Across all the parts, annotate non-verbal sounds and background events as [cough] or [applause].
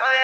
oh yeah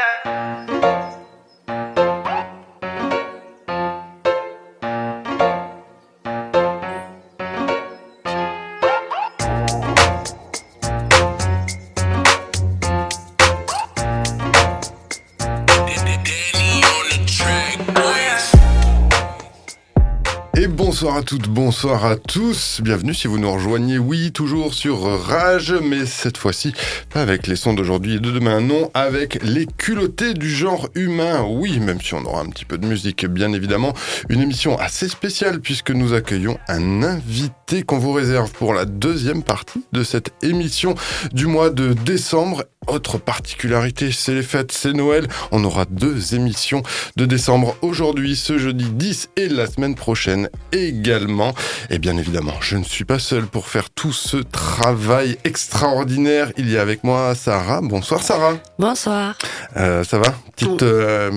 Bonsoir à toutes, bonsoir à tous. Bienvenue si vous nous rejoignez, oui, toujours sur Rage, mais cette fois-ci, pas avec les sons d'aujourd'hui et de demain, non, avec les culottés du genre humain. Oui, même si on aura un petit peu de musique, bien évidemment. Une émission assez spéciale puisque nous accueillons un invité qu'on vous réserve pour la deuxième partie de cette émission du mois de décembre autre particularité, c'est les fêtes, c'est Noël. On aura deux émissions de décembre aujourd'hui, ce jeudi 10 et la semaine prochaine également. Et bien évidemment, je ne suis pas seul pour faire tout ce travail extraordinaire. Il y a avec moi Sarah. Bonsoir Sarah. Bonsoir. Euh, ça va? Petite... Euh,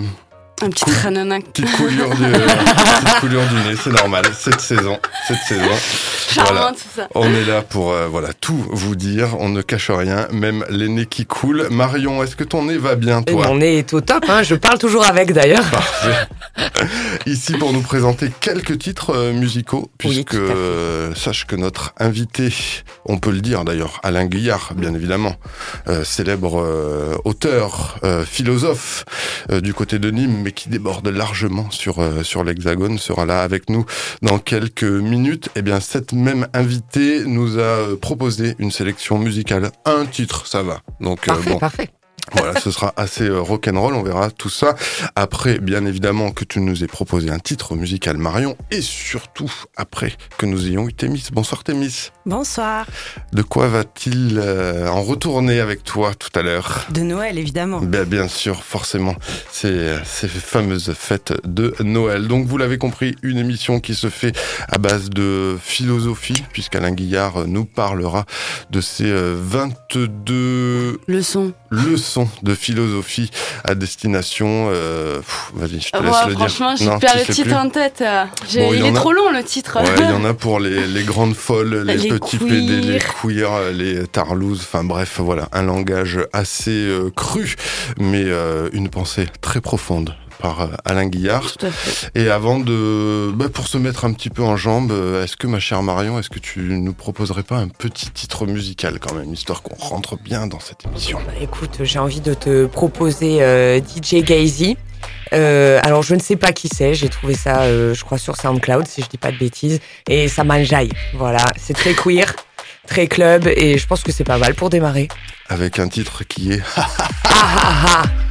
un petit. Petite coulure du, [laughs] petite coulure du nez, c'est normal. Cette saison, cette saison. Charmante, ça. On est là pour euh, voilà tout vous dire. On ne cache rien, même les nez qui coulent. Marion, est-ce que ton nez va bien, toi Mon nez est au top. Hein. Je parle toujours avec, d'ailleurs. Parfait. [laughs] Ici pour nous présenter quelques titres euh, musicaux, puisque euh, sache que notre invité, on peut le dire d'ailleurs, Alain Guillard, bien évidemment, célèbre auteur, philosophe du côté de Nîmes, qui déborde largement sur, euh, sur l'Hexagone, sera là avec nous dans quelques minutes. Et eh bien, cette même invitée nous a proposé une sélection musicale. Un titre, ça va. Donc, euh, parfait, parfait. [laughs] Voilà, ce sera assez euh, rock'n'roll, on verra tout ça. Après, bien évidemment, que tu nous aies proposé un titre musical Marion, et surtout après que nous ayons eu Thémis. Bonsoir Thémis. Bonsoir. De quoi va-t-il euh, en retourner avec toi tout à l'heure? De Noël, évidemment. Bien, bien sûr, forcément, ces, ces fameuses fêtes de Noël. Donc, vous l'avez compris, une émission qui se fait à base de philosophie, puisqu'Alain Guillard nous parlera de ces 22 euh, leçons leçon de philosophie à destination. Euh, Vas-y, je te laisse le franchement, j'ai perdu le titre en tête. il, est trop long le titre. il y en a [laughs] pour les, les grandes folles, les, petits PD, les queers, les tarlouses. Enfin bref, voilà, un langage assez euh, cru, mais euh, une pensée très profonde par euh, Alain Guillard. Et avant de, bah, pour se mettre un petit peu en jambe, euh, est-ce que ma chère Marion, est-ce que tu nous proposerais pas un petit titre musical quand même, histoire qu'on rentre bien dans cette émission? Bah, Écoute, j'ai envie de te proposer euh, DJ Gazy. alors je ne sais pas qui c'est, j'ai trouvé ça, je crois sur SoundCloud si je dis pas de bêtises, et ça m'enjaille. Voilà, c'est très queer, très club, et je pense que c'est pas mal pour démarrer. Avec un titre qui est. [laughs]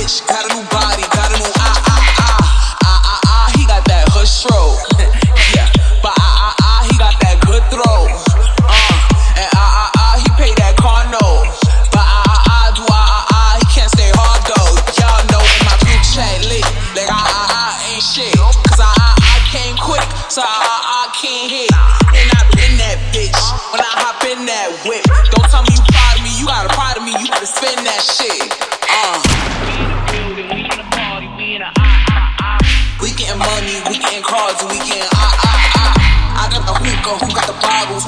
bitch.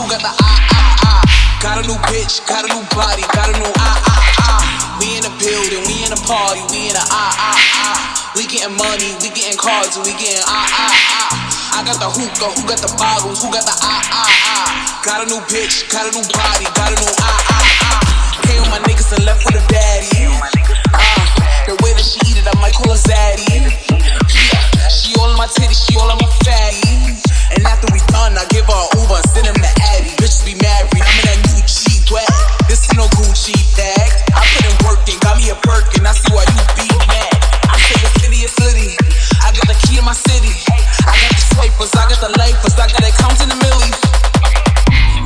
who got the ah ah ah. Got a new bitch, got a new body, got a new ah ah ah. We in the building, we in the party, we in the ah ah ah. We getting money, we getting cards, we getting ah ah ah. I got the hookah, who got the bottles, who got the ah ah ah. Got a new bitch, got a new body, got a new ah ah ah. Pay my niggas and left with a daddy. Uh, the way that she eat it, I might call her zaddy. Yeah, she all in my titties, she all in my fatty. And after we done, I give her Uber send him to Addy. Bitches be married, I'm in that new cheap wag. This ain't no Gucci bag. I put in work and got me a perk, and I see why you be mad. I say the city is city. I got the key to my city. I got the swipers, I got the lifers, I got it counting the millies.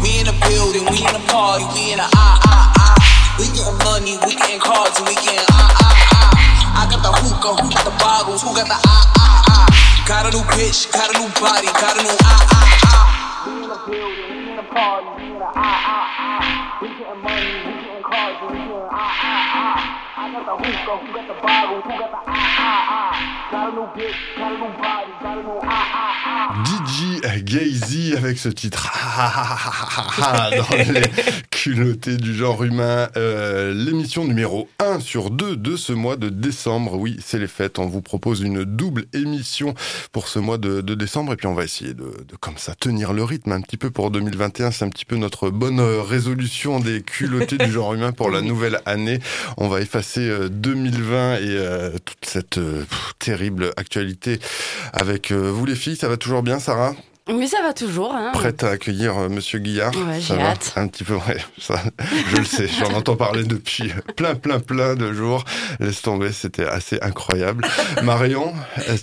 We in the building, we in the party, we in the ah ah ah. We getting money, we getting cards, we getting ah ah ah. I got the hookah, who got the bottles, who got the ah ah ah. Got a new bitch, got a new body, got a new ah ah ah. We in the building, we in the party, we in the ah ah ah. We getting money, we getting cars, we getting ah ah ah. I got the hookah, who got the bottle, who got the ah ah ah. DJ Gazy avec ce titre [laughs] dans les culottés du genre humain. Euh, L'émission numéro 1 sur 2 de ce mois de décembre. Oui, c'est les fêtes. On vous propose une double émission pour ce mois de, décembre. Et puis on va essayer de, comme ça tenir le rythme un petit peu pour 2021. C'est un petit peu notre bonne résolution des culottés du genre humain pour la nouvelle année. On va effacer 2020 euh, et euh, toute cette euh, terrible actualité avec vous les filles. Ça va toujours bien, Sarah? Oui, ça va toujours. Hein. Prête à accueillir Monsieur Guillard? Ouais, j'ai hâte. Un petit peu, ouais, ça, je le sais. J'en entends parler depuis plein, plein, plein de jours. Laisse tomber, c'était assez incroyable. Marion,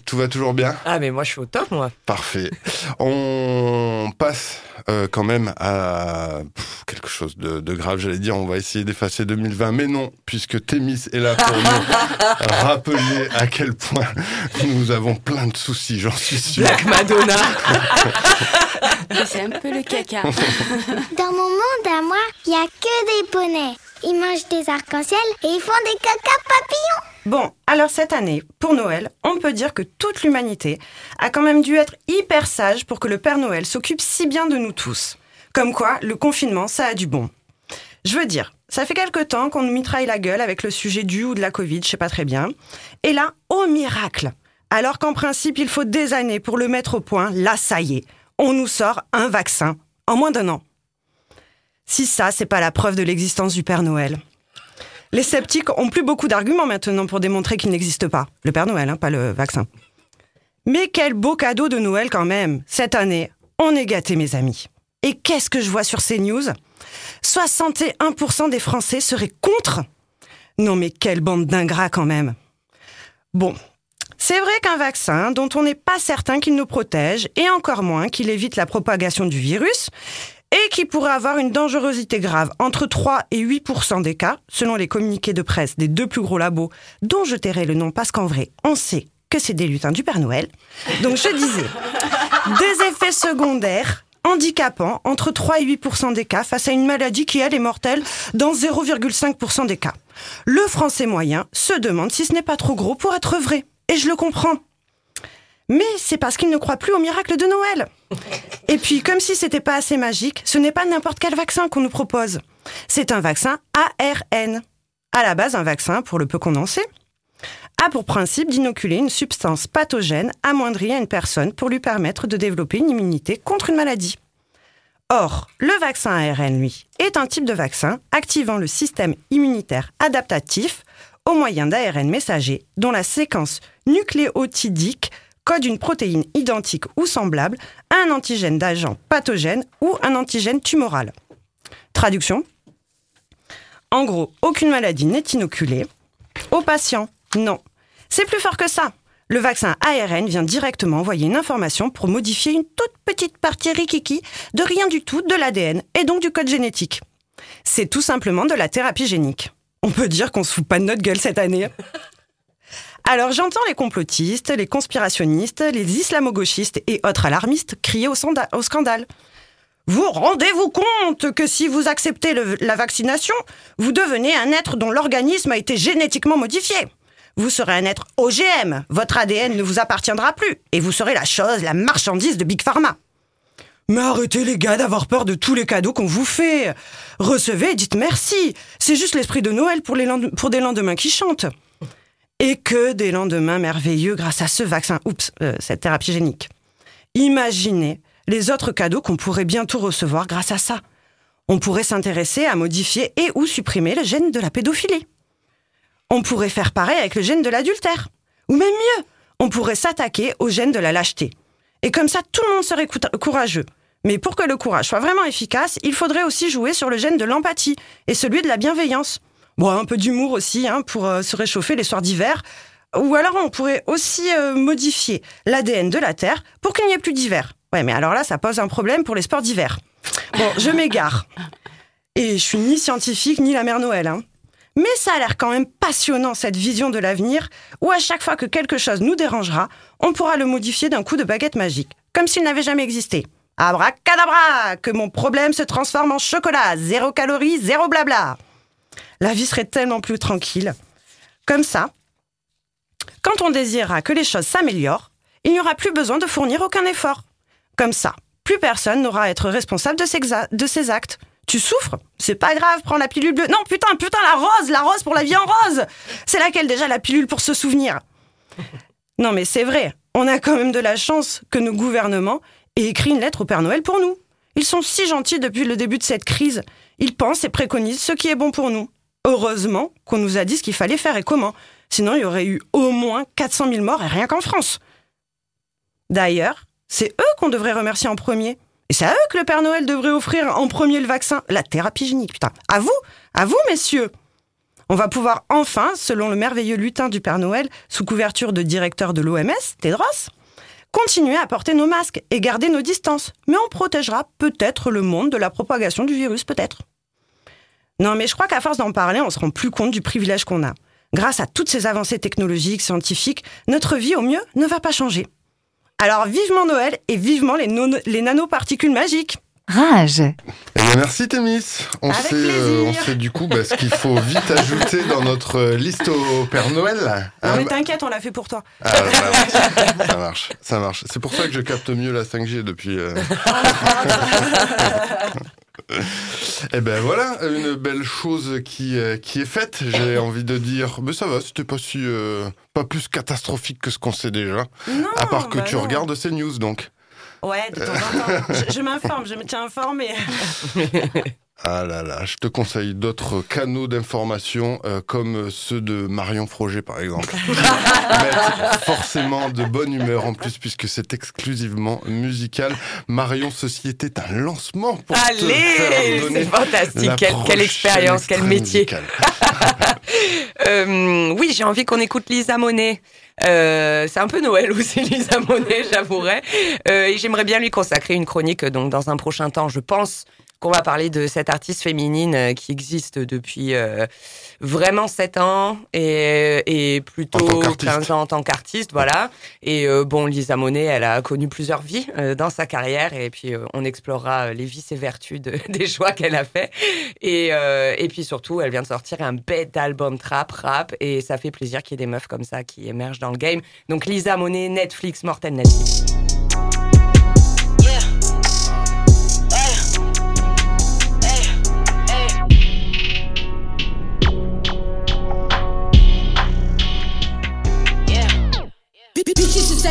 tout va toujours bien? Ah, mais moi, je suis au top, moi. Parfait. On passe euh, quand même à quelque chose de, de grave. J'allais dire, on va essayer d'effacer 2020, mais non, puisque Thémis est là pour nous [laughs] rappeler à quel point nous avons plein de soucis, j'en suis sûr. Black Madonna [laughs] C'est un peu le caca. [laughs] Dans mon monde à moi, il n'y a que des poneys. Ils mangent des arcs-en-ciel et ils font des caca papillons. Bon, alors cette année, pour Noël, on peut dire que toute l'humanité a quand même dû être hyper sage pour que le Père Noël s'occupe si bien de nous tous. Comme quoi, le confinement, ça a du bon. Je veux dire, ça fait quelque temps qu'on nous mitraille la gueule avec le sujet du ou de la Covid, je sais pas très bien. Et là, au miracle, alors qu'en principe il faut des années pour le mettre au point, là ça y est, on nous sort un vaccin en moins d'un an. Si ça, c'est pas la preuve de l'existence du Père Noël. Les sceptiques ont plus beaucoup d'arguments maintenant pour démontrer qu'il n'existe pas. Le Père Noël, hein, pas le vaccin. Mais quel beau cadeau de Noël quand même. Cette année, on est gâtés mes amis. Et qu'est-ce que je vois sur ces news? 61% des Français seraient contre Non mais quelle bande d'ingrats quand même. Bon, c'est vrai qu'un vaccin dont on n'est pas certain qu'il nous protège, et encore moins qu'il évite la propagation du virus, et qui pourrait avoir une dangerosité grave entre 3 et 8% des cas, selon les communiqués de presse des deux plus gros labos, dont je tairai le nom parce qu'en vrai, on sait que c'est des lutins du Père Noël. Donc je disais, des effets secondaires handicapants entre 3 et 8% des cas face à une maladie qui, elle, est mortelle dans 0,5% des cas. Le français moyen se demande si ce n'est pas trop gros pour être vrai. Et je le comprends. Mais c'est parce qu'il ne croit plus au miracle de Noël. Et puis, comme si c'était pas assez magique, ce n'est pas n'importe quel vaccin qu'on nous propose. C'est un vaccin ARN. À la base, un vaccin, pour le peu condensé, a pour principe d'inoculer une substance pathogène amoindrie à une personne pour lui permettre de développer une immunité contre une maladie. Or, le vaccin ARN, lui, est un type de vaccin activant le système immunitaire adaptatif au moyen d'ARN messager dont la séquence nucléotidique code une protéine identique ou semblable à un antigène d'agent pathogène ou un antigène tumoral. Traduction En gros, aucune maladie n'est inoculée. Au patient, non. C'est plus fort que ça. Le vaccin ARN vient directement envoyer une information pour modifier une toute petite partie rikiki de rien du tout de l'ADN et donc du code génétique. C'est tout simplement de la thérapie génique. On peut dire qu'on se fout pas de notre gueule cette année. Alors j'entends les complotistes, les conspirationnistes, les islamo-gauchistes et autres alarmistes crier au, scandale. Vous rendez-vous compte que si vous acceptez la vaccination, vous devenez un être dont l'organisme a été génétiquement modifié. Vous serez un être OGM, votre ADN ne vous appartiendra plus, et vous serez la chose, la marchandise de Big Pharma. Mais arrêtez les gars d'avoir peur de tous les cadeaux qu'on vous fait. Recevez dites merci. C'est juste l'esprit de Noël pour, pour des lendemains qui chantent et que des lendemains merveilleux grâce à ce vaccin, oups, euh, cette thérapie génique. Imaginez les autres cadeaux qu'on pourrait bientôt recevoir grâce à ça. On pourrait s'intéresser à modifier et ou supprimer le gène de la pédophilie. On pourrait faire pareil avec le gène de l'adultère. Ou même mieux, on pourrait s'attaquer au gène de la lâcheté. Et comme ça, tout le monde serait courageux. Mais pour que le courage soit vraiment efficace, il faudrait aussi jouer sur le gène de l'empathie et celui de la bienveillance. Bon, un peu d'humour aussi, hein, pour euh, se réchauffer les soirs d'hiver. Ou alors on pourrait aussi euh, modifier l'ADN de la Terre pour qu'il n'y ait plus d'hiver. Ouais, mais alors là, ça pose un problème pour les sports d'hiver. Bon, je m'égare. Et je suis ni scientifique ni la mère Noël. Hein. Mais ça a l'air quand même passionnant, cette vision de l'avenir, où à chaque fois que quelque chose nous dérangera, on pourra le modifier d'un coup de baguette magique, comme s'il n'avait jamais existé. Abracadabra Que mon problème se transforme en chocolat, zéro calorie, zéro blabla La vie serait tellement plus tranquille. Comme ça, quand on désirera que les choses s'améliorent, il n'y aura plus besoin de fournir aucun effort. Comme ça, plus personne n'aura à être responsable de ses, actes. Tu souffres C'est pas grave, prends la pilule bleue. Non, putain, putain, la rose, la rose pour la vie en rose C'est laquelle déjà la pilule pour se souvenir? Non, mais c'est vrai, on a quand même de la chance que nos gouvernements aient écrit une lettre au Père Noël pour nous. Ils sont si gentils depuis le début de cette crise. Ils pensent et préconisent ce qui est bon pour nous. Heureusement qu'on nous a dit ce qu'il fallait faire et comment. Sinon, il y aurait eu au moins 400 000 morts et rien qu'en France. D'ailleurs, c'est eux qu'on devrait remercier en premier. Et c'est à eux que le Père Noël devrait offrir en premier le vaccin, la thérapie génique, putain. À vous, à vous, messieurs. On va pouvoir enfin, selon le merveilleux lutin du Père Noël, sous couverture de directeur de l'OMS, Tedros, continuer à porter nos masques et garder nos distances. Mais on protégera peut-être le monde de la propagation du virus, peut-être. Non, mais je crois qu'à force d'en parler, on se rend plus compte du privilège qu'on a. Grâce à toutes ces avancées technologiques, scientifiques, notre vie, au mieux, ne va pas changer. Alors vivement Noël et vivement les, les nanoparticules magiques. Rage. Eh bien, merci Témis. On sait, euh, on sait du coup bah, ce qu'il faut vite ajouter dans notre euh, liste au Père Noël. Non ah, mais bah. t'inquiète, on l'a fait pour toi. Ah, ça marche, ça marche. C'est pour ça que je capte mieux la 5G depuis. Euh... [laughs] Et eh ben voilà, une belle chose qui, euh, qui est faite. J'ai [coughs] envie de dire, mais ça va, c'était pas si euh, pas plus catastrophique que ce qu'on sait déjà. Non, à part que bah tu regardes ces news donc. Ouais, de temps en temps. [laughs] je, je m'informe, je me tiens informé. [laughs] Ah là là, je te conseille d'autres canaux d'information euh, comme ceux de Marion Froger par exemple. [laughs] Forcément de bonne humeur en plus puisque c'est exclusivement musical. Marion, ceci était un lancement pour Allez, te faire donner c'est fantastique, quelle, quelle, expérience, quel métier. [laughs] euh, oui, j'ai envie qu'on écoute Lisa Monet. Euh, c'est un peu Noël aussi, [laughs] Lisa Monet, j'avouerais. Et j'aimerais bien lui consacrer une chronique donc dans un prochain temps, je pense qu'on va parler de cette artiste féminine euh, qui existe depuis euh, vraiment 7 ans et, et plutôt 15 ans en tant qu'artiste, voilà. Et euh, bon, Lisa Monet, elle a connu plusieurs vies dans sa carrière et puis on explorera les vices et vertus de, [laughs] des choix qu'elle a fait. Et, et puis surtout, elle vient de sortir un bête album trap, rap et ça fait plaisir qu'il y ait des meufs comme ça qui émergent dans le game. Donc Lisa Monet, Netflix, Mortel Netflix.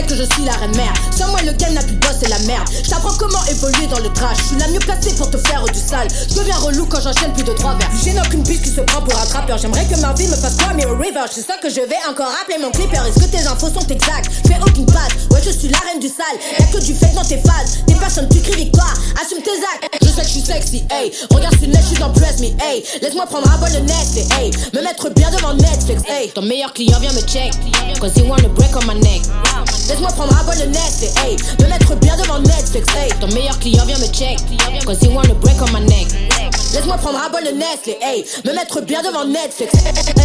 Que je suis la reine mère. Sans moi, le game n'a plus de boss, c'est la merde. Je t'apprends comment évoluer dans le trash. Je suis la mieux placée pour te faire du sale. Je deviens relou quand j'enchaîne plus de trois vers. J'ai aucune biche qui se prend pour un trappeur. J'aimerais que ma vie me fasse quoi, Mirror River. C'est ça que je vais encore appeler mon clipper. Est-ce que tes infos sont exactes? Fais aucune passe. Ouais, je suis la reine du sale. Y'a que du fait dans tes phases. Des personnes, tu cries victoire. Assume tes actes. Je sais que je suis sexy, hey. Regarde ce net, je suis dans Press Me, hey. Laisse-moi prendre un bol de Nestlé, hey. Me mettre bien devant Netflix, hey. Ton meilleur client vient me check. Cause he wanna break on my neck. Laisse-moi prendre un bol de Nestlé, hey. Me mettre bien devant Netflix, hey. Ton meilleur client vient me check. Cause he wanna break on my neck. Laisse-moi prendre un bol de Nestlé, hey. Me mettre bien devant Netflix,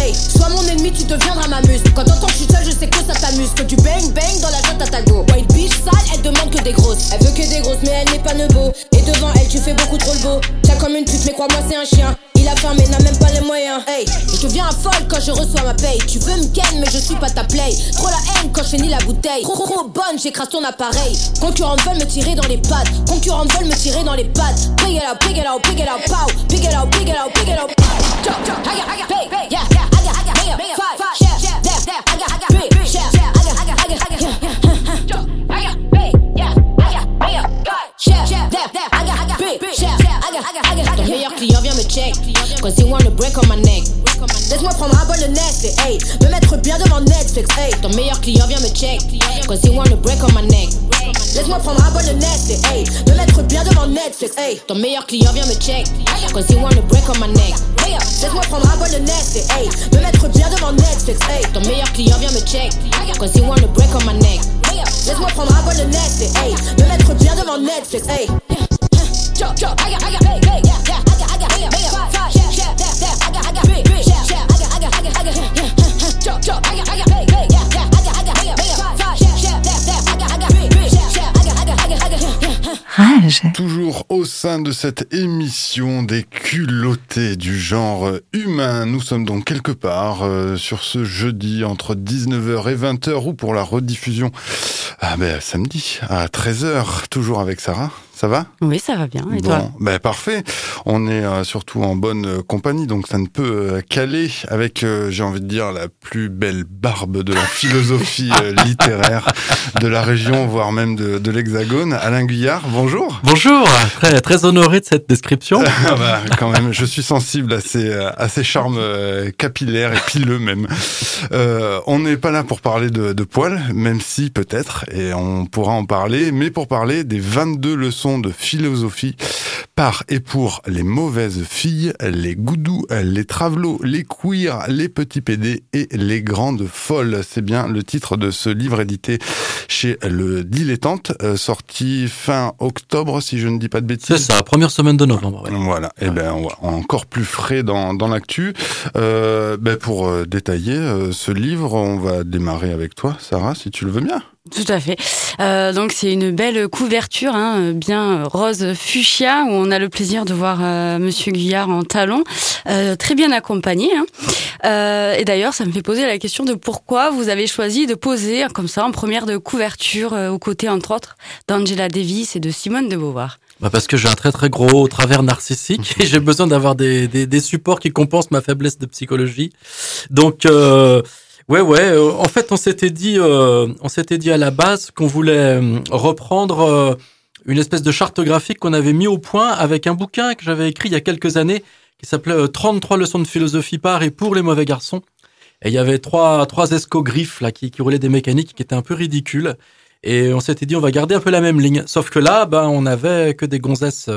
hey. Sois mon ennemi, tu deviendras ma muse. Quand t'entends que je suis seul, je sais que ça t'amuse. Que du bang bang dans la joie à ta go. White bitch sale, elle demande que des grosses. Elle veut que des grosses, mais elle n'est pas nebo. Et devant elle, tu fais beaucoup trop le beau. T'as comme une pute, mais crois-moi, c'est un chien. Il a faim mais n'a même pas les moyens. Hey, je deviens folle quand je reçois ma paye. Tu veux me ken, mais je suis pas ta play. Trop la haine quand je finis la bouteille. Trop, trop bonne, j'écrase ton appareil. Concurrents veulent me tirer dans les pattes. Concurrents veulent me tirer dans les pattes. Pig it out, pig it out, pig it out, pow. Pig it out, pig it out, pig it out. Yeah, ton meilleur client vient me check. Cause he wanna break on my neck. Laisse-moi prendre un bol de Nestlé, hey. Me mettre bien devant Netflix, hey. Ton meilleur client vient me check. Cause he wanna break on my neck. Laisse-moi prendre un bol de Nestlé, hey. Me mettre bien devant Netflix, hey. Ton meilleur client vient me check. Cause he wanna break on my neck. Laisse-moi prendre un bol de Nestlé, hey. Me mettre bien devant Netflix, hey. Ton meilleur client vient me check. Cause he wanna break on my neck. Laisse-moi prendre un bol de Nestlé, hey. Me mettre bien devant Netflix, hey. Toujours au sein de cette émission des culottés du genre humain, nous sommes donc quelque part euh, sur ce jeudi entre 19h et 20h ou pour la rediffusion ah ben, samedi à 13h, toujours avec Sarah. Ça va? Oui, ça va bien. Et toi? Ben Parfait. On est euh, surtout en bonne euh, compagnie, donc ça ne peut euh, caler avec, j'ai envie de dire, la plus belle barbe de la philosophie [laughs] littéraire de la région, voire même de, de l'Hexagone. Alain Guyard, bonjour. Bonjour, très, très honoré de cette description. [laughs] Ah bah, quand même, je suis sensible à ces, à ces charmes capillaires et pileux même. Euh, on n'est pas là pour parler de, de poils, même si peut-être, et on pourra en parler, mais pour parler des 22 leçons de philosophie par et pour les mauvaises filles, les goudous, les travelots, les queers, les petits PD et les grandes folles. C'est bien le titre de ce livre édité chez le Dilettante, euh, sorti fin octobre, si je ne dis pas de bêtises. C'est ça, première semaine de novembre. Voilà, et eh ben encore plus frais dans, dans l'actu. Euh, ben pour euh, détailler ce livre, on va démarrer avec toi, Sarah, si tu le veux bien. Tout à fait. Euh, donc c'est une belle couverture, hein, bien rose fuchsia, où on a le plaisir de voir euh, Monsieur Guyard en talon, euh, très bien accompagné. Hein. Euh, et d'ailleurs, ça me fait poser la question de pourquoi vous avez choisi de poser comme ça en première de couverture, euh, aux côtés entre autres d'Angela Davis et de Simone de Beauvoir. Bah parce que j'ai un très très gros travers narcissique et j'ai besoin d'avoir des, des, supports qui compensent ma faiblesse de psychologie. Donc Ouais, ouais. Euh, en fait, on s'était dit, euh, on s'était dit à la base qu'on voulait euh, reprendre une espèce de charte graphique qu'on avait mis au point avec un bouquin que j'avais écrit il y a quelques années qui s'appelait 33 leçons de philosophie par et pour les mauvais garçons. Et il y avait trois trois escogriffes là qui, qui roulaient des mécaniques qui étaient un peu ridicules. Et on s'était dit on va garder un peu la même ligne. Sauf que là, ben on avait que des gonzesses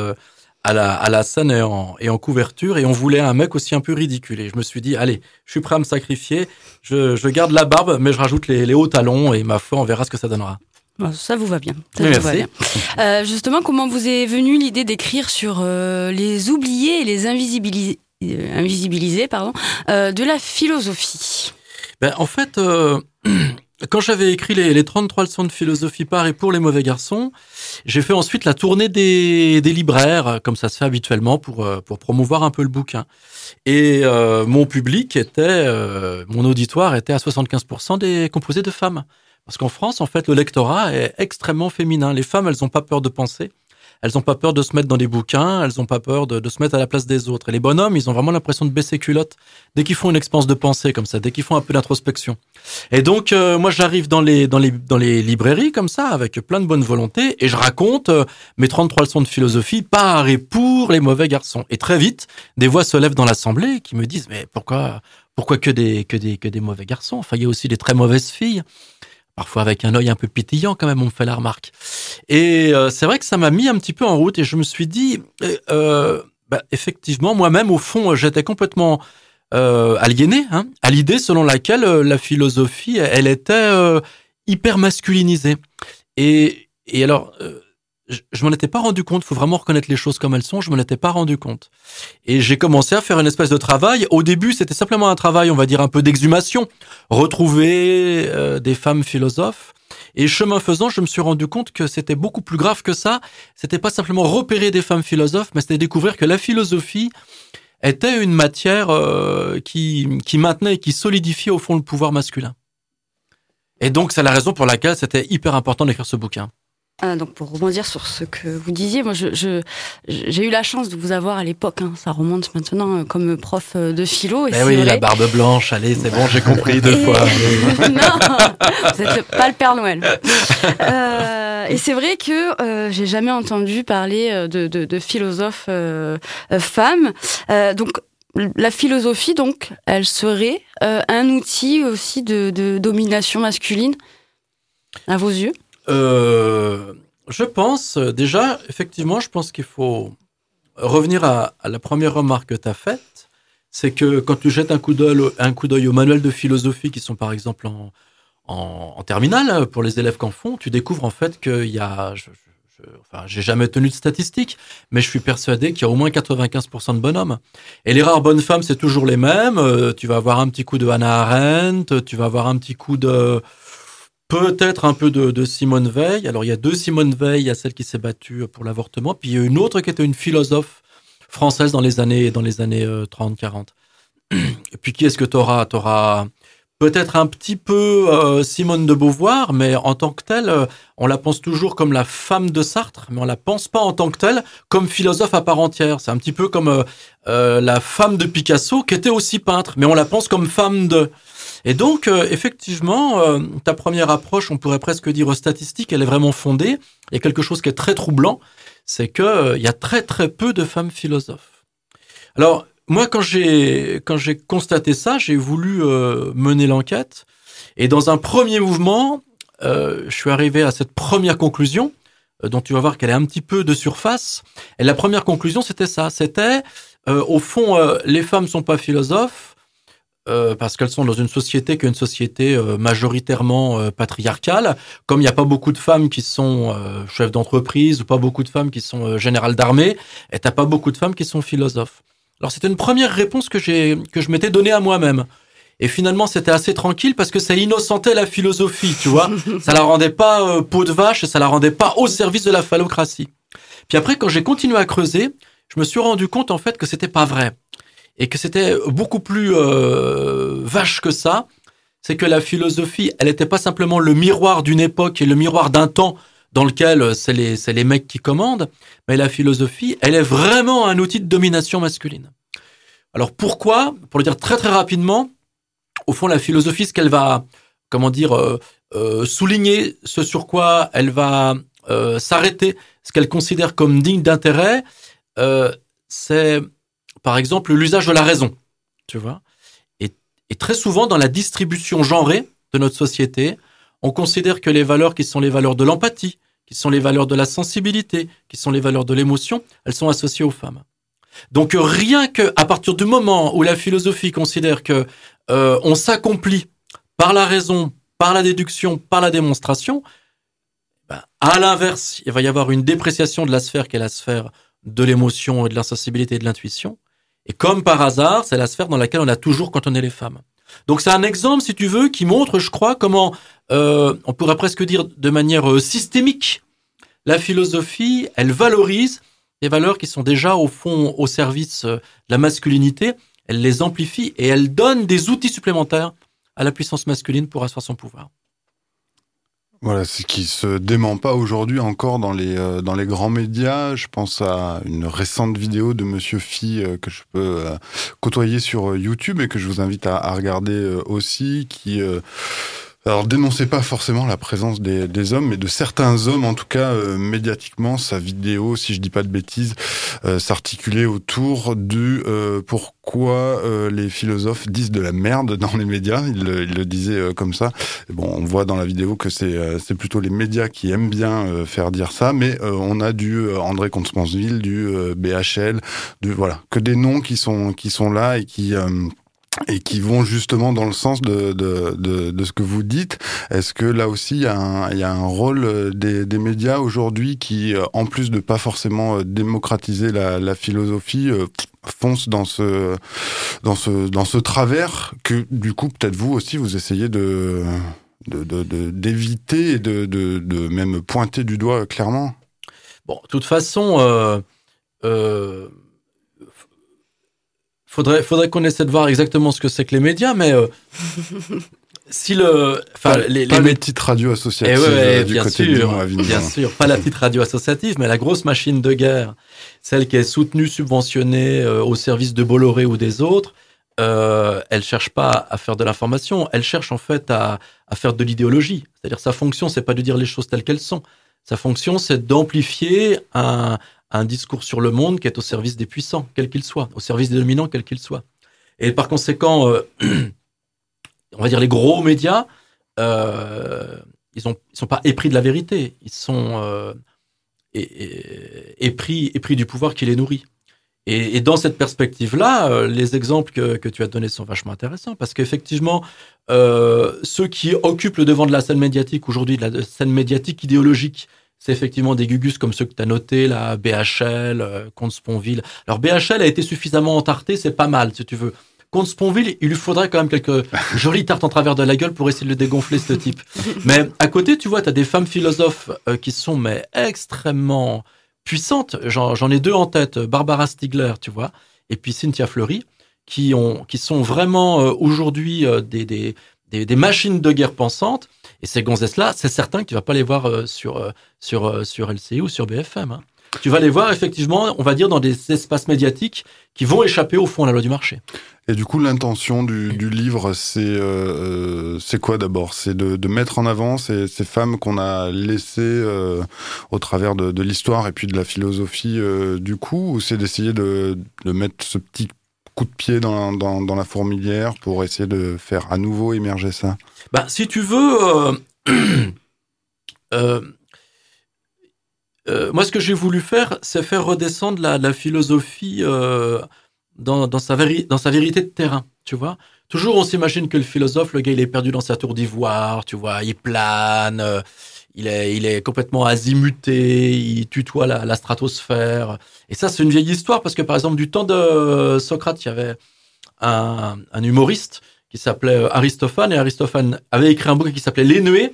à la, à la scène et en, et en couverture et on voulait un mec aussi un peu ridicule. Et je me suis dit, allez, je suis prêt à me sacrifier, je, je garde la barbe, mais je rajoute les, les hauts talons et ma foi, on verra ce que ça donnera. Ça vous va bien. Ça vous va bien. Euh, justement, comment vous est venue l'idée d'écrire sur euh, les oubliés et les invisibilisés, euh, invisibilisés pardon, de la philosophie? Ben, En fait, [clears throat] quand j'avais écrit les, les, 33 leçons de philosophie par et pour les mauvais garçons, j'ai fait ensuite la tournée des, libraires, comme ça se fait habituellement, pour, euh, promouvoir un peu le bouquin. Et euh, mon public était, euh, mon auditoire était à 75% des composés de femmes. Parce qu'en France, en fait, le lectorat est extrêmement féminin. Les femmes, elles n'ont pas peur de penser. Elles n'ont pas peur de se mettre dans des bouquins, elles n'ont pas peur de, de, se mettre à la place des autres. Et les bonhommes, ils ont vraiment l'impression de baisser culotte dès qu'ils font une expérience de pensée comme ça, dès qu'ils font un peu d'introspection. Et donc, euh, moi, j'arrive dans les, dans, les, dans les librairies comme ça, avec plein de bonne volonté, et je raconte euh, mes 33 leçons de philosophie par et pour les mauvais garçons. Et très vite, des voix se lèvent dans l'assemblée qui me disent, mais pourquoi, pourquoi que des, que des, que des mauvais garçons? Enfin, il y a aussi des très mauvaises filles parfois avec un œil un peu pétillant quand même, on me fait la remarque. Et euh, c'est vrai que ça m'a mis un petit peu en route et je me suis dit, euh, euh bah, effectivement, moi-même, au fond, j'étais complètement euh, aliéné hein, à l'idée selon laquelle la philosophie, elle était hyper masculinisée. Et, et alors, je, m'en étais pas rendu compte. Faut vraiment reconnaître les choses comme elles sont. Je m'en étais pas rendu compte. Et j'ai commencé à faire une espèce de travail. Au début, c'était simplement un travail, on va dire un peu d'exhumation, retrouver euh, des femmes philosophes. Et chemin faisant, je me suis rendu compte que c'était beaucoup plus grave que ça. C'était pas simplement repérer des femmes philosophes, mais c'était découvrir que la philosophie était une matière euh, qui, qui maintenait et qui solidifiait au fond le pouvoir masculin. Et donc, c'est la raison pour laquelle c'était hyper important d'écrire ce bouquin. Ah, donc pour rebondir sur ce que vous disiez, moi je, je j'ai eu la chance de vous avoir à l'époque, hein, ça remonte maintenant euh, comme prof euh, de philo. Et ben oui, la barbe blanche, allez, c'est bon, j'ai compris deux fois. [laughs] non, vous n'êtes pas le Père Noël. Euh, et c'est vrai que euh, j'ai jamais entendu parler de, de, de philosophes euh, femmes. donc la philosophie, donc, elle serait un outil aussi de, de domination masculine à vos yeux? Euh, je pense, euh, déjà, effectivement, je pense qu'il faut revenir à, la première remarque que tu as faite. C'est que quand tu jettes un coup d'œil au manuel de philosophie qui sont par exemple en, en, terminale pour les élèves qu'en font, tu découvres en fait qu'il y a, je, enfin, j'ai jamais tenu de statistiques, mais je suis persuadé qu'il y a au moins 95% de bonhommes. Et les rares bonnes femmes, c'est toujours les mêmes. Euh, tu vas avoir un petit coup de Hannah Arendt, tu vas avoir un petit coup de peut-être un peu de, Simone Veil. Alors il y a deux Simone Veil, il y a celle qui s'est battue pour l'avortement, puis il y a une autre qui était une philosophe française dans les années dans les années 30-40. Et puis qui est-ce que tu auras peut-être un petit peu euh, Simone de Beauvoir, mais en tant que telle, euh, on la pense toujours comme la femme de Sartre, mais on la pense pas en tant que telle comme philosophe à part entière. C'est un petit peu comme euh, la femme de Picasso qui était aussi peintre, mais on la pense comme femme de. Et donc, effectivement, ta première approche, on pourrait presque dire statistique, elle est vraiment fondée. Il y a quelque chose qui est très troublant, c'est que il y a très très peu de femmes philosophes. Alors, moi, quand j'ai quand j'ai constaté ça, j'ai voulu euh, mener l'enquête. Et dans un premier mouvement, euh, je suis arrivé à cette première conclusion, euh, dont tu vas voir qu'elle est un petit peu de surface. Et la première conclusion, c'était ça. C'était, au fond, les femmes sont pas philosophes parce qu'elles sont dans une société qui est une société majoritairement patriarcale. Comme il n'y a pas beaucoup de femmes qui sont chefs d'entreprise ou pas beaucoup de femmes qui sont générales d'armée, et t'as pas beaucoup de femmes qui sont philosophes. Alors c'était une première réponse que j'ai que je m'étais donnée à moi-même. Et finalement, c'était assez tranquille parce que ça innocentait la philosophie, tu vois. [laughs] ça la rendait pas euh, peau de vache, ça la rendait pas au service de la phallocratie. Puis après, quand j'ai continué à creuser, je me suis rendu compte en fait que c'était pas vrai et que c'était beaucoup plus euh, vache que ça. C'est que la philosophie, elle n'était pas simplement le miroir d'une époque et le miroir d'un temps dans lequel euh, c'est les, les mecs qui commandent, mais la philosophie, elle est vraiment un outil de domination masculine. Alors pourquoi? Pour le dire très très rapidement, au fond, la philosophie, ce qu'elle va, comment dire, euh, souligner ce sur quoi elle va s'arrêter, ce qu'elle considère comme digne d'intérêt, c'est par exemple l'usage de la raison, tu vois. Et, très souvent dans la distribution genrée de notre société, on considère que les valeurs qui sont les valeurs de l'empathie, qui sont les valeurs de la sensibilité, qui sont les valeurs de l'émotion, elles sont associées aux femmes. Donc rien que à partir du moment où la philosophie considère que euh, on s'accomplit par la raison, par la déduction, par la démonstration, ben, à l'inverse, il va y avoir une dépréciation de la sphère qui est la sphère de l'émotion et de l'insensibilité et de l'intuition. Et comme par hasard, c'est la sphère dans laquelle on a toujours quand on est les femmes. Donc c'est un exemple, si tu veux, qui montre, je crois, comment euh, on pourrait presque dire de manière euh, systémique, la philosophie, elle valorise les valeurs qui sont déjà au fond au service euh, de la masculinité, elle les amplifie et elle donne des outils supplémentaires à la puissance masculine pour asseoir son pouvoir. Voilà, ce qui se dément pas aujourd'hui encore dans les euh, dans les grands médias. Je pense à une récente vidéo de Monsieur Phi euh, que je peux euh, côtoyer sur YouTube et que je vous invite à, à regarder aussi, qui alors dénoncez pas forcément la présence des, des, hommes, mais de certains hommes, en tout cas euh, médiatiquement, sa vidéo, si je dis pas de bêtises, euh, s'articulait autour du euh, pourquoi euh, les philosophes disent de la merde dans les médias. Il, il le disait comme ça. bon, on voit dans la vidéo que c'est c'est plutôt les médias qui aiment bien faire dire ça, mais on a du André Comte-Sponville, du BHL, du voilà, que des noms qui sont qui sont là et qui et qui vont justement dans le sens de, de, de, de ce que vous dites. Est-ce que là aussi il y a un, il y a un rôle euh, des, des médias aujourd'hui qui, euh, en plus de pas forcément euh, démocratiser la, la philosophie, fonce dans ce dans ce dans ce travers que du coup peut-être vous aussi vous essayez de d'éviter de, de, de, de, même pointer du doigt clairement? Bon, de toute façon. Euh, euh faudrait, faudrait qu'on essaie de voir exactement ce que c'est que les médias, mais euh, [laughs] si le, enfin, les, pas les, petites radios associatives eh euh, du bien côté sûr, bien sûr, pas la petite radio associative, mais la grosse machine de guerre, celle qui est soutenue, subventionnée euh, au service de Bolloré ou des autres. Euh, elle cherche pas à faire de l'information, elle cherche en fait à, à faire de l'idéologie. C'est-à-dire sa fonction, c'est pas de dire les choses telles qu'elles sont. Sa fonction, c'est d'amplifier un, un discours sur le monde qui est au service des puissants, quels qu'ils soient, au service des dominants, quels qu'ils soient. Et par conséquent, euh, [clears throat] on va dire les gros médias, euh, ils ne sont pas épris de la vérité, ils sont euh, épris, du pouvoir qui les nourrit. Et, dans cette perspective-là, les exemples que, tu as donnés sont vachement intéressants parce qu'effectivement, ceux qui occupent le devant de la scène médiatique aujourd'hui, de la scène médiatique idéologique, c'est effectivement des gugus comme ceux que tu as notés, là, BHL, euh, Comte Sponville. Alors BHL a été suffisamment entarté, c'est pas mal, si tu veux. Comte Sponville, il lui faudrait quand même quelques [laughs] jolies tartes en travers de la gueule pour essayer de le dégonfler, ce type. Mais à côté, tu vois, tu as des femmes philosophes euh, qui sont mais extrêmement puissantes. J'en ai deux en tête, Barbara Stiegler, tu vois, et puis Cynthia Fleury, qui, ont, qui sont vraiment euh, aujourd'hui des, des, des, des machines de guerre pensantes. Et ces gonzesses-là, c'est certain que tu vas pas les voir euh, sur, euh, sur, euh, sur LCI ou sur BFM. hein. Tu vas les voir effectivement, on va dire, dans des espaces médiatiques qui vont échapper au fond à la loi du marché. Et du coup, l'intention du, livre, c'est euh, quoi d'abord? C'est de, mettre en avant ces, ces femmes qu'on a laissées au travers de, l'histoire et puis de la philosophie du coup, ou c'est d'essayer de, de mettre ce petit coup de pied dans, dans, la fourmilière pour essayer de faire à nouveau émerger ça Bah, si tu veux, euh, [clears throat] euh, euh, moi, ce que j'ai voulu faire, c'est faire redescendre la, philosophie dans, dans, sa dans sa vérité de terrain, tu vois. Toujours, on s'imagine que le philosophe, le gars, il est perdu dans sa tour d'ivoire, tu vois, il plane, il est, il est complètement azimuté, il tutoie la, stratosphère. Et ça, c'est une vieille histoire parce que, par exemple, du temps de Socrate, il y avait un, un humoriste qui s'appelait Aristophane et Aristophane avait écrit un bouquin qui s'appelait Les Nuées.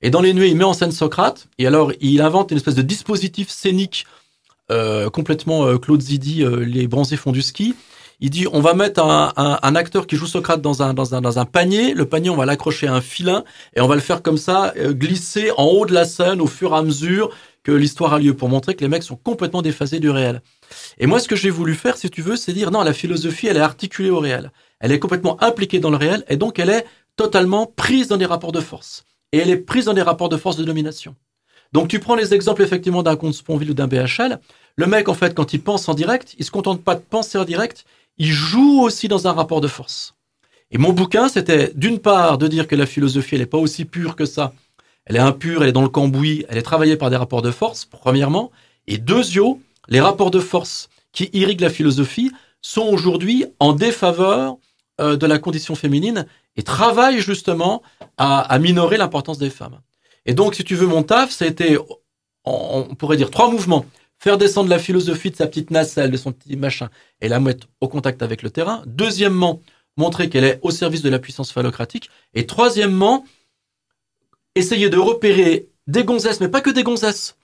Et dans Les Nuées, il met en scène Socrate et alors il invente une espèce de dispositif scénique euh, complètement euh, Claude Zidi, euh, les bronzés font du ski. Il dit on va mettre un, acteur qui joue Socrate dans un panier. Le panier, on va l'accrocher à un filin et on va le faire comme ça, euh, glisser en haut de la scène au fur et à mesure que l'histoire a lieu pour montrer que les mecs sont complètement déphasés du réel. Et moi, ce que j'ai voulu faire, si tu veux, c'est dire non, la philosophie, elle est articulée au réel. Elle est complètement impliquée dans le réel et donc elle est totalement prise dans des rapports de force. Et elle est prise dans des rapports de force de domination. Donc tu prends les exemples effectivement d'un compte Sponville ou d'un BHL. Le mec, en fait, quand il pense en direct, il se contente pas de penser en direct, il joue aussi dans un rapport de force. Et mon bouquin, c'était d'une part de dire que la philosophie, elle n'est pas aussi pure que ça. Elle est impure, elle est dans le cambouis, elle est travaillée par des rapports de force, premièrement. Et deuxièmement, les rapports de force qui irriguent la philosophie sont aujourd'hui en défaveur euh, de la condition féminine et travaillent justement à, minorer l'importance des femmes. Et donc, si tu veux, mon taf, ça a été, on pourrait dire, trois mouvements. Faire descendre la philosophie de sa petite nacelle, de son petit machin, et la mettre au contact avec le terrain. Deuxièmement, montrer qu'elle est au service de la puissance phallocratique. Et troisièmement, essayer de repérer des gonzesses, mais pas que des gonzesses,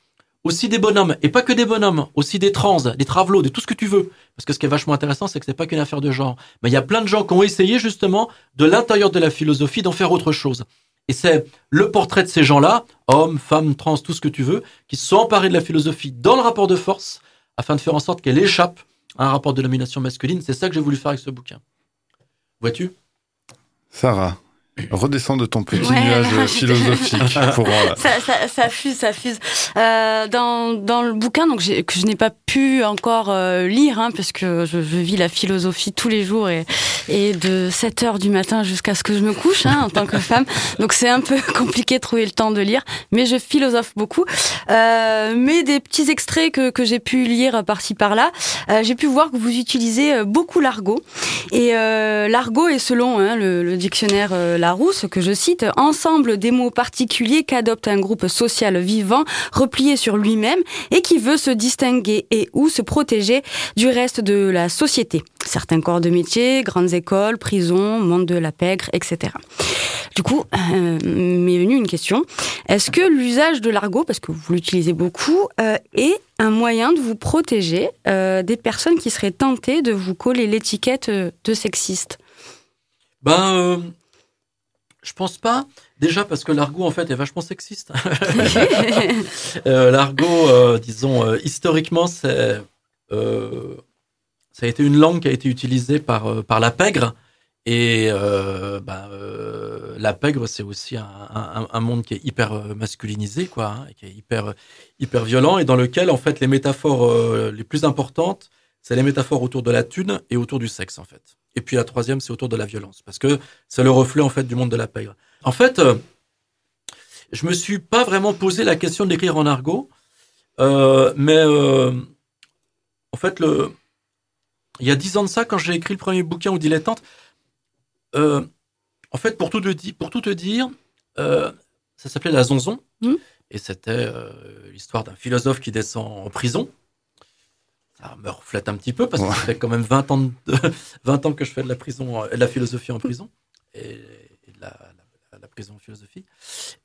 aussi des bonhommes, et pas que des bonhommes, aussi des trans, des travelots, de tout ce que tu veux. Parce que ce qui est vachement intéressant, c'est que c'est pas qu'une affaire de genre. Mais il y a plein de gens qui ont essayé justement, de l'intérieur de la philosophie, d'en faire autre chose. Et c'est le portrait de ces gens-là, hommes, femmes, trans, tout ce que tu veux, qui se sont emparés de la philosophie dans le rapport de force, afin de faire en sorte qu'elle échappe à un rapport de domination masculine. C'est ça que j'ai voulu faire avec ce bouquin. Vois-tu? Sarah, redescends de ton petit Ouais, nuage [laughs] là, philosophique pour euh, ça, ça, ça fuse, ça fuse. Euh, dans, dans le bouquin, donc que je n'ai pas pu encore euh, lire, hein, parce que je, je vis la philosophie tous les jours et, et de 7 heures du matin jusqu'à ce que je me couche hein, en tant que femme. Donc c'est un peu [laughs] compliqué de trouver le temps de lire, mais je philosophe beaucoup. Mais des petits extraits que, que j'ai pu lire par-ci par-là, j'ai pu voir que vous utilisez beaucoup l'argot. Et l'argot est selon hein, le, le dictionnaire Larousse, que je cite, ensemble des mots particuliers qu'adopte un groupe social vivant, replié sur lui-même et qui veut se distinguer et ou se protéger du reste de la société. Certains corps de métier, grandes écoles, prisons, monde de la pègre, etc. Du coup, euh, m'est venue une question. Est-ce que l'usage de l'argot, parce que vous l'utilisez beaucoup, euh, est un moyen de vous protéger euh, des personnes qui seraient tentées de vous coller l'étiquette euh, de sexiste? Ben, je pense pas. Déjà parce que l'argot en fait est vachement sexiste. [laughs] Euh, l'argot, euh, disons euh, historiquement, c'est ça a été une langue qui a été utilisée par par la pègre. Et euh, la pègre, c'est aussi un, monde qui est hyper masculinisé, quoi, hein, qui est hyper hyper violent, et dans lequel en fait les métaphores les plus importantes, c'est les métaphores autour de la thune et autour du sexe en fait. Et puis la troisième, c'est autour de la violence, parce que c'est le reflet en fait du monde de la pègre. En fait, euh, je me suis pas vraiment posé la question d'écrire en argot, euh, mais euh, en fait, le, il y a dix ans de ça, quand j'ai écrit le premier bouquin au dilettante, euh, en fait, pour tout te, di- pour tout te dire, ça s'appelait La Zonzon, Mhm. et c'était l'histoire d'un philosophe qui descend en prison. Ça me reflète un petit peu parce que ça fait quand même 20 ans, de, [laughs] 20 ans que je fais de la prison, euh, de la philosophie en prison et, de la, prison en philosophie.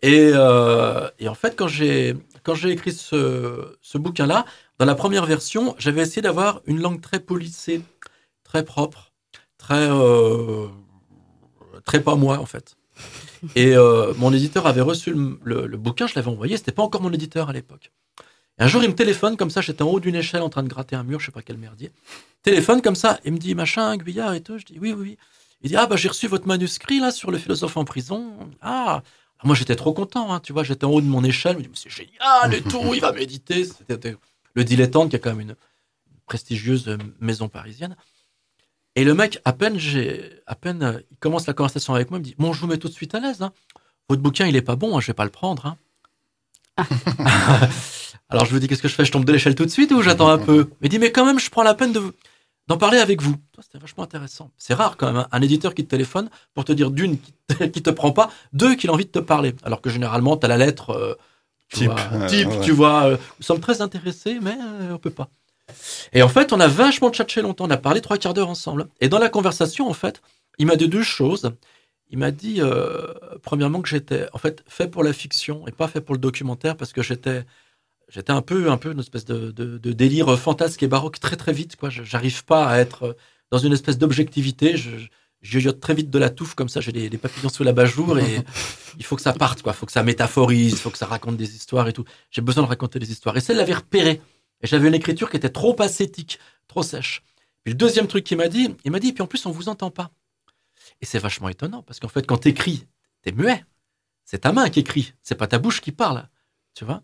Euh, et en fait, quand j'ai quand j'ai écrit ce, ce bouquin-là, dans la première version, j'avais essayé d'avoir une langue très polissée, très propre, très euh, très pas moi en fait. Et mon éditeur avait reçu le, le, le bouquin, je l'avais envoyé, c'était pas encore mon éditeur à l'époque. Un jour, il me téléphone comme ça, j'étais en haut d'une échelle en train de gratter un mur, je sais pas quel merdier. Téléphone comme ça, il me dit machin, Guyard et tout. Je dis oui, oui, oui. Il dit ah bah j'ai reçu votre manuscrit là sur le philosophe en prison. Ah, moi j'étais trop content, hein, tu vois, j'étais en haut de mon échelle, je me dis c'est génial et tout, il va méditer. C'était le dilettante qui a quand même une prestigieuse maison parisienne. Et le mec, à peine j'ai, à peine il commence la conversation avec moi, il me dit bon je vous mets tout de suite à l'aise. Hein. Votre bouquin il est pas bon, hein, je vais pas le prendre. Hein. [laughs] Alors je me dis qu'est-ce que je fais? Je tombe de l'échelle tout de suite ou j'attends un peu? Il dit mais quand même je prends la peine de d'en parler avec vous. C'était vachement intéressant. C'est rare quand même un, un, éditeur qui te téléphone pour te dire d'une qui, te, [laughs] qui te prend pas, deux qu'il a envie de te parler. Alors que généralement tu as la lettre euh, tu type, vois, euh, type ouais. tu vois, euh, nous sommes très intéressés mais euh, on peut pas. Et en fait on a vachement tchatché longtemps. On a parlé trois quarts d'heure ensemble. Et dans la conversation en fait il m'a dit deux choses. Il m'a dit, euh, premièrement, que j'étais en fait fait pour la fiction et pas fait pour le documentaire parce que j'étais j'étais un peu un peu une espèce de, de, de, délire fantasque et baroque très très vite quoi. J'arrive pas à être dans une espèce d'objectivité. Je, je très vite de la touffe comme ça j'ai des, papillons sous la bajour et [laughs] il faut que ça parte quoi. Faut que ça métaphorise il faut que ça raconte des histoires et tout. J'ai besoin de raconter des histoires. Et celle l'avait repéré. Et j'avais une écriture qui était trop ascétique trop sèche. Puis le deuxième truc qu'il m'a dit il m'a dit puis en plus on vous entend pas et c'est vachement étonnant parce qu'en fait quand t'écris t'es muet c'est ta main qui écrit c'est pas ta bouche qui parle tu vois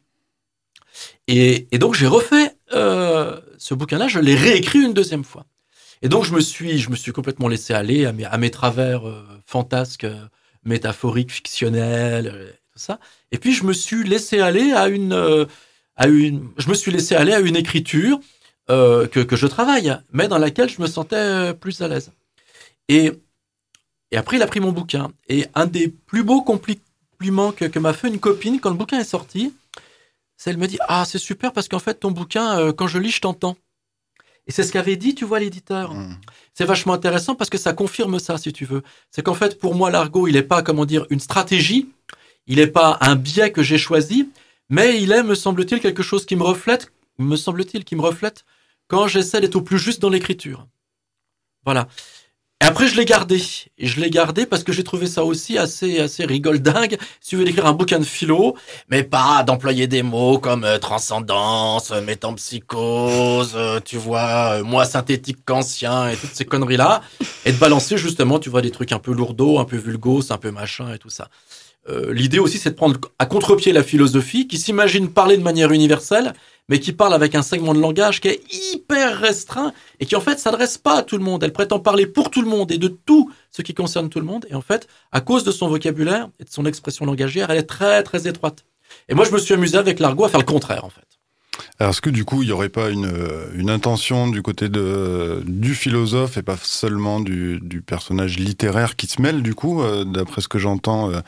et, et, donc j'ai refait euh, ce bouquin-là, je l'ai réécrit une deuxième fois. Et donc je me suis, je me suis complètement laissé aller à mes, travers euh, fantasques, euh, métaphoriques, fictionnels, euh, tout ça. Et puis je me suis laissé aller à une, à une, je me suis laissé aller à une écriture que, que je travaille, mais dans laquelle je me sentais plus à l'aise. Et, et après il a pris mon bouquin. Et un des plus beaux compliments que, que m'a fait une copine quand le bouquin est sorti, c'est elle me dit ah c'est super parce qu'en fait ton bouquin euh, quand je lis je t'entends et c'est ce qu'avait dit tu vois l'éditeur. Mmh. c'est vachement intéressant parce que ça confirme ça si tu veux. C'est qu'en fait pour moi l'argot il est pas comment dire une stratégie. Il est pas un biais que j'ai choisi mais il est me semble-t-il quelque chose qui me reflète me semble-t-il qui me reflète quand j'essaie d'être au plus juste dans l'écriture. Voilà après, je l'ai gardé. Et je l'ai gardé parce que j'ai trouvé ça aussi assez, assez rigole dingue. Si tu veux écrire un bouquin de philo, mais pas d'employer des mots comme euh, transcendance, euh, métampsychose, euh, tu vois, moi synthétique qu'ancien et toutes ces conneries-là. Et de balancer justement, tu vois, des trucs un peu lourdeaux, un peu vulgos, un peu machin et tout ça. Euh, L'idée aussi, c'est de prendre à contre-pied la philosophie qui s'imagine parler de manière universelle mais qui parle avec un segment de langage qui est hyper restreint et qui en fait s'adresse pas à tout le monde. Elle prétend parler pour tout le monde et de tout ce qui concerne tout le monde. Et en fait, à cause de son vocabulaire et de son expression langagière, elle est très très étroite. Et moi, je me suis amusé avec l'argot à faire le contraire en fait. Est-ce que du coup, il n'y aurait pas une, une intention du côté de, du philosophe et pas seulement du, du personnage littéraire qui se mêle, du coup, euh, d'après ce que j'entends euh,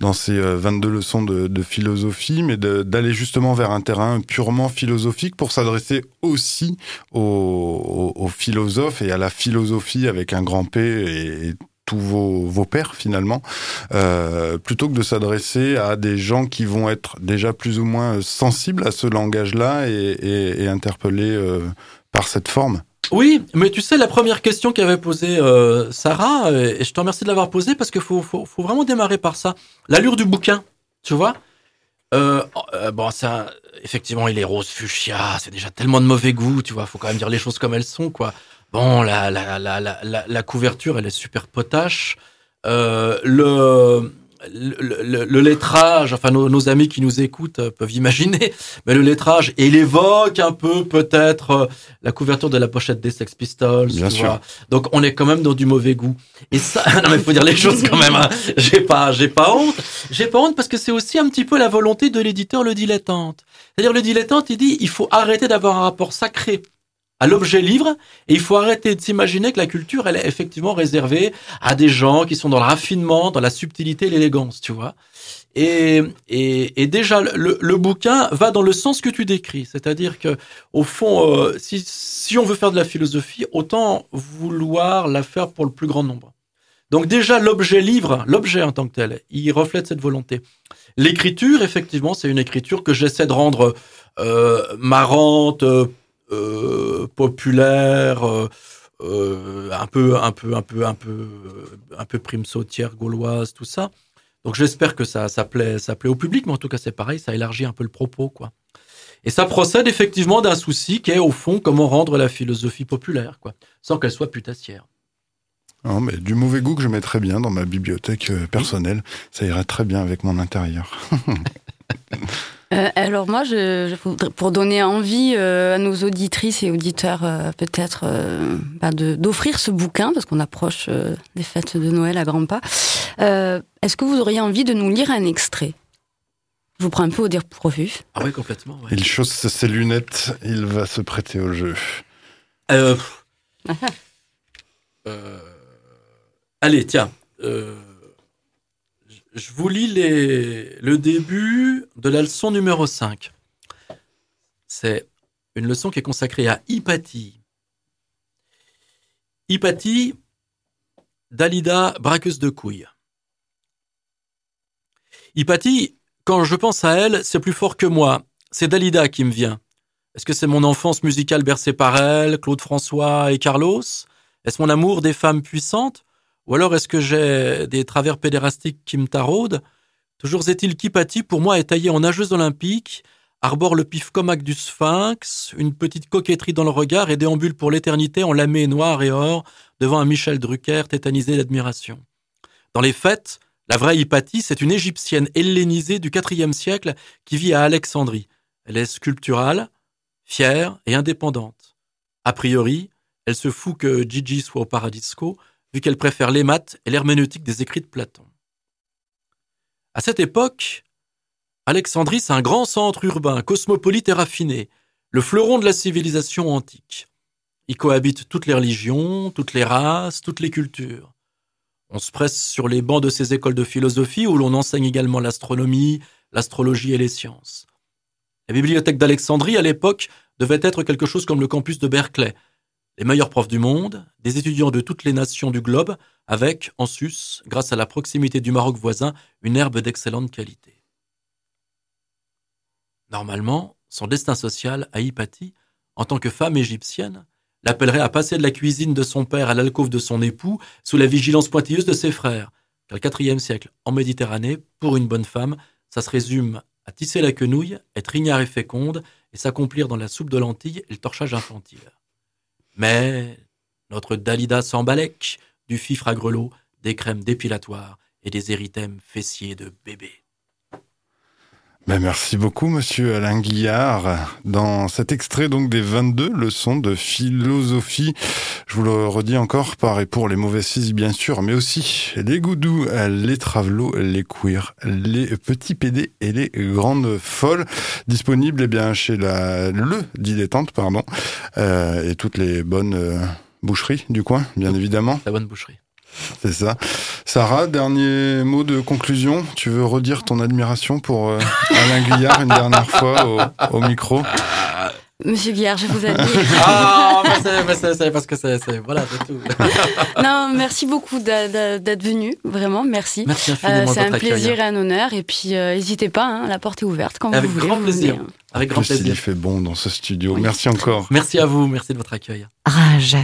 dans ces euh, 22 leçons de, de philosophie, mais d'aller justement vers un terrain purement philosophique pour s'adresser aussi aux, aux, philosophes et à la philosophie avec un grand P et tous vos, vos pairs finalement, euh, plutôt que de s'adresser à des gens qui vont être déjà plus ou moins sensibles à ce langage-là et, et, interpellés euh, par cette forme. Oui, mais tu sais, la première question qu'avait posée euh, Sarah, et je te remercie de l'avoir posée parce qu'il faut, faut, faut, vraiment démarrer par ça. L'allure du bouquin, tu vois bon, ça, effectivement, il est rose fuchsia, c'est déjà tellement de mauvais goût, tu vois, faut quand même dire les choses comme elles sont, quoi. Bon, la, la, la, la, la couverture, elle est super potache. Euh, le, le, le, le, lettrage, enfin nos, nos, amis qui nous écoutent euh, peuvent imaginer, mais le lettrage, il évoque un peu peut-être euh, la couverture de la pochette des Sex Pistols. Bien sûr. Vois. Donc on est quand même dans du mauvais goût. Et ça, [laughs] non mais faut dire les choses quand même. Hein. J'ai pas, j'ai pas honte. J'ai pas honte parce que c'est aussi un petit peu la volonté de l'éditeur, le dilettante. C'est-à-dire le dilettante, il dit, il faut arrêter d'avoir un rapport sacré à l'objet livre et il faut arrêter de s'imaginer que la culture elle est effectivement réservée à des gens qui sont dans le raffinement, dans la subtilité l'élégance, tu vois. Et, et, et déjà, le, le, bouquin va dans le sens que tu décris. C'est-à-dire que, au fond, euh, si, si on veut faire de la philosophie, autant vouloir la faire pour le plus grand nombre. Donc déjà, l'objet livre, l'objet en tant que tel, il reflète cette volonté. L'écriture, effectivement, c'est une écriture que j'essaie de rendre euh, marrante, euh, populaire, euh, euh, un peu, un peu, un peu, un peu, un peu prime sautière gauloise, tout ça. Donc j'espère que ça, ça plaît, ça plaît au public, mais en tout cas c'est pareil, ça élargit un peu le propos, quoi. Et ça procède effectivement d'un souci qui est au fond comment rendre la philosophie populaire, quoi, sans qu'elle soit putassière. Non, mais du mauvais goût que je mettrais bien dans ma bibliothèque personnelle, ça irait très bien avec mon intérieur. [laughs] Euh, alors moi, je, je, pour donner envie euh, à nos auditrices et auditeurs euh, peut-être euh, bah d'offrir ce bouquin, parce qu'on approche euh, des fêtes de Noël à grands pas, euh, est-ce que vous auriez envie de nous lire un extrait? Je vous prends un peu au dire profus. Ah oui, complètement. Ouais. Il chausse ses lunettes, il va se prêter au jeu. [laughs] allez, tiens je vous lis le début de la leçon numéro 5. C'est une leçon qui est consacrée à Hypatie. Hypatie, Dalida, braqueuse de couilles. Hypatie, quand je pense à elle, c'est plus fort que moi. C'est Dalida qui me vient. Est-ce que c'est mon enfance musicale bercée par elle, Claude François et Carlos? Est-ce mon amour des femmes puissantes? Ou alors est-ce que j'ai des travers pédérastiques qui me taraudent? Toujours est-il qu'Hypatie, pour moi, est taillée en nageuse olympique, arbore le pif comac du sphinx, une petite coquetterie dans le regard et déambule pour l'éternité en lamé noir et or devant un Michel Drucker tétanisé d'admiration. Dans les fêtes, la vraie Hypatie, c'est une égyptienne hellénisée du IVe siècle qui vit à Alexandrie. Elle est sculpturale, fière et indépendante. A priori, elle se fout que Gigi soit au paradisco, vu qu'elle préfère les maths et l'herméneutique des écrits de Platon. À cette époque, Alexandrie, c'est un grand centre urbain, cosmopolite et raffiné, le fleuron de la civilisation antique. Y cohabitent toutes les religions, toutes les races, toutes les cultures. On se presse sur les bancs de ces écoles de philosophie où l'on enseigne également l'astronomie, l'astrologie et les sciences. La bibliothèque d'Alexandrie, à l'époque, devait être quelque chose comme le campus de Berkeley, les meilleurs profs du monde, des étudiants de toutes les nations du globe, avec, en sus, grâce à la proximité du Maroc voisin, une herbe d'excellente qualité. Normalement, son destin social à Hypatie, en tant que femme égyptienne, l'appellerait à passer de la cuisine de son père à l'alcôve de son époux sous la vigilance pointilleuse de ses frères. Car le IVe siècle, en Méditerranée, pour une bonne femme, ça se résume à tisser la quenouille, être ignare et féconde, et s'accomplir dans la soupe de lentilles et le torchage infantile. Mais notre Dalida s'embalèque du fifre à grelot, des crèmes dépilatoires et des érythèmes fessiers de bébé. Ben merci beaucoup, monsieur Alain Guillard. Dans cet extrait donc des 22 leçons de philosophie, je vous le redis encore, par et pour les mauvaises filles, bien sûr, mais aussi les goudous, les travelots, les queers, les petits PD et les grandes folles, disponibles eh bien chez la, le dilettante, pardon, euh, et toutes les bonnes euh, boucheries du coin, bien évidemment. La bonne boucherie. [laughs] C'est ça. Sarah, dernier mot de conclusion. Tu veux redire ton admiration pour euh, Alain Guillard une dernière fois au, au micro? Monsieur Guillard, je vous admire. [laughs] Ah, c'est parce que c'est voilà, c'est tout. [laughs] non, merci beaucoup d'être venu, vraiment, merci. Merci infiniment. Euh, c'est un plaisir et un honneur. Et puis, n'hésitez euh, pas, hein, la porte est ouverte quand Avec vous grand voulez. plaisir. Venez. Avec grand plaisir. Il fait bon dans ce studio. Oui. Merci encore. Merci à vous, merci de votre accueil. Rage.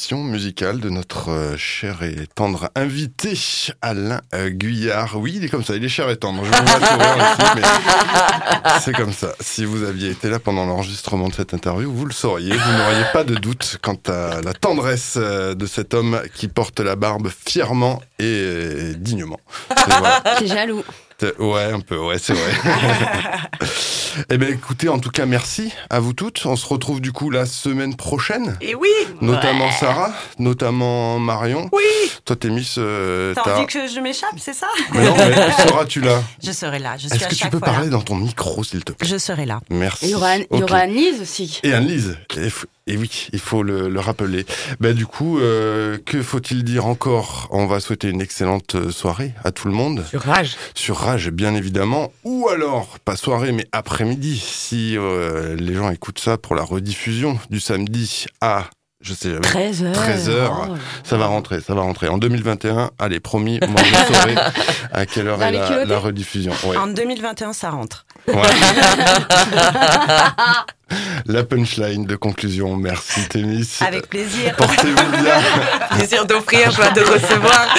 Proposition musicale de notre euh, cher et tendre invité Alain euh, Guyard. Oui, il est comme ça, il est cher et tendre. Je vous vois sourire aussi, mais [laughs] c'est comme ça. Si vous aviez été là pendant l'enregistrement de cette interview, vous le sauriez. Vous n'auriez pas de doute quant à la tendresse euh, de cet homme qui porte la barbe fièrement et dignement. C'est- voilà. Jaloux. Ouais, un peu, ouais, c'est vrai. [laughs] eh bien, écoutez, en tout cas, merci à vous toutes. On se retrouve du coup la semaine prochaine, Et oui, notamment Sarah, notamment Marion. oui. Toi, t'es Miss. euh, T'as envie que je m'échappe, c'est ça? Mais non, mais seras-tu là? Je serai là. Je suis Est-ce que tu peux fois là. parler dans ton micro, s'il te plaît? Je serai là. Merci. Il y aura Anne-Lise aussi. Et Anne-Lise. Et, oui, il faut le, le rappeler. Ben, du coup, euh, que faut-il dire encore? On va souhaiter une excellente euh, soirée à tout le monde. Sur Rage. sur Rage, bien évidemment, ou alors, pas soirée, mais après-midi, si euh, les gens écoutent ça pour la rediffusion du samedi à, je sais jamais, 13 heures. 13 heures. Oh. ça va rentrer, ça va rentrer. En 2021, allez, promis, moi je [laughs] saurai à quelle heure est la, rediffusion. Ouais. En 2021, ça rentre. Ouais. [laughs] la punchline de conclusion, merci Témis. Avec plaisir. Portez-vous bien. [laughs] Plaisir d'offrir, joie de recevoir.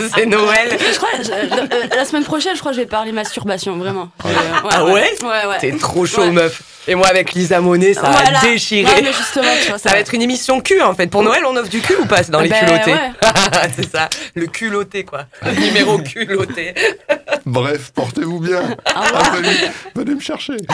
[laughs] C'est Noël. Je crois, je- la- semaine prochaine, je crois que je vais parler masturbation, vraiment. Euh, Ah ouais Ouais, ouais. T'es trop chaud, Ouais. meuf. Et moi, avec Lisa Monet, ça Voilà. va déchirer. Ouais, mais justement, tu vois, Ça va être une émission cul en fait. Pour Noël, on offre du cul ou pas C'est dans les Ben, culottés. ouais. [laughs] c'est ça, le culotté quoi. Le numéro culotté. Bref, portez-vous bien. Venez me chercher. [laughs]